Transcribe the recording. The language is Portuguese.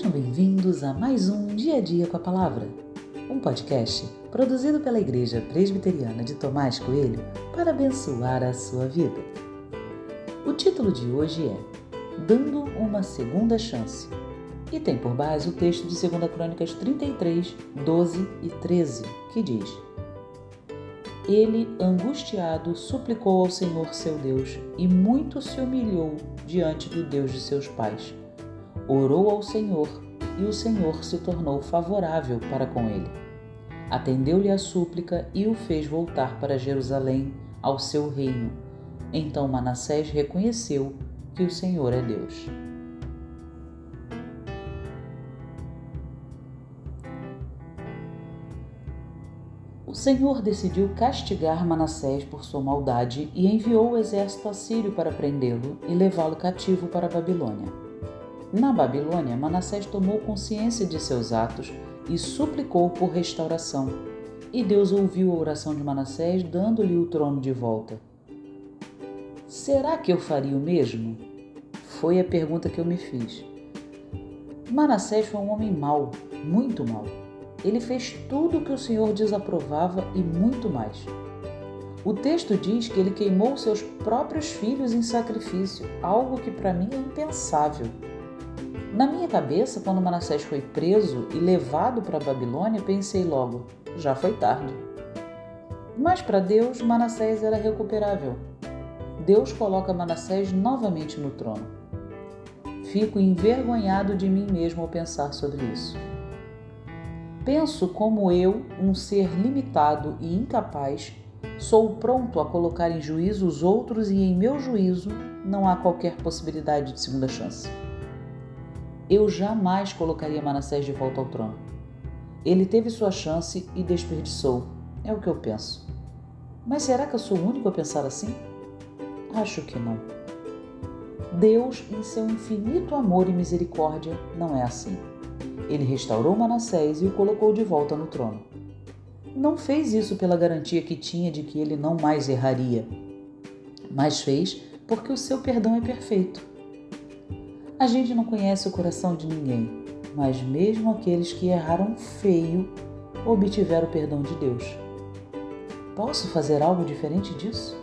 Sejam bem-vindos a mais um Dia a Dia com a Palavra, um podcast produzido pela Igreja Presbiteriana de Tomás Coelho para abençoar a sua vida. O título de hoje é Dando uma Segunda Chance e tem por base o texto de 2 Crônicas 33, 12 e 13, que diz: Ele, angustiado, suplicou ao Senhor seu Deus e muito se humilhou diante do Deus de seus pais orou ao Senhor e o Senhor se tornou favorável para com ele. Atendeu-lhe a súplica e o fez voltar para Jerusalém, ao seu reino. Então Manassés reconheceu que o Senhor é Deus. O Senhor decidiu castigar Manassés por sua maldade e enviou o exército assírio para prendê-lo e levá-lo cativo para a Babilônia. Na Babilônia, Manassés tomou consciência de seus atos e suplicou por restauração. E Deus ouviu a oração de Manassés, dando-lhe o trono de volta. Será que eu faria o mesmo? Foi a pergunta que eu me fiz. Manassés foi um homem mau, muito mau. Ele fez tudo o que o Senhor desaprovava e muito mais. O texto diz que ele queimou seus próprios filhos em sacrifício, algo que para mim é impensável. Na minha cabeça, quando Manassés foi preso e levado para a Babilônia, pensei logo: já foi tarde. Mas para Deus, Manassés era recuperável. Deus coloca Manassés novamente no trono. Fico envergonhado de mim mesmo ao pensar sobre isso. Penso como eu, um ser limitado e incapaz, sou pronto a colocar em juízo os outros e em meu juízo não há qualquer possibilidade de segunda chance eu jamais colocaria Manassés de volta ao trono. Ele teve sua chance e desperdiçou. É o que eu penso. Mas será que eu sou o único a pensar assim? Acho que não. Deus, em seu infinito amor e misericórdia, não é assim. Ele restaurou Manassés e o colocou de volta no trono. Não fez isso pela garantia que tinha de que ele não mais erraria, mas fez porque o seu perdão é perfeito. A gente não conhece o coração de ninguém, mas mesmo aqueles que erraram feio obtiveram o perdão de Deus. Posso fazer algo diferente disso?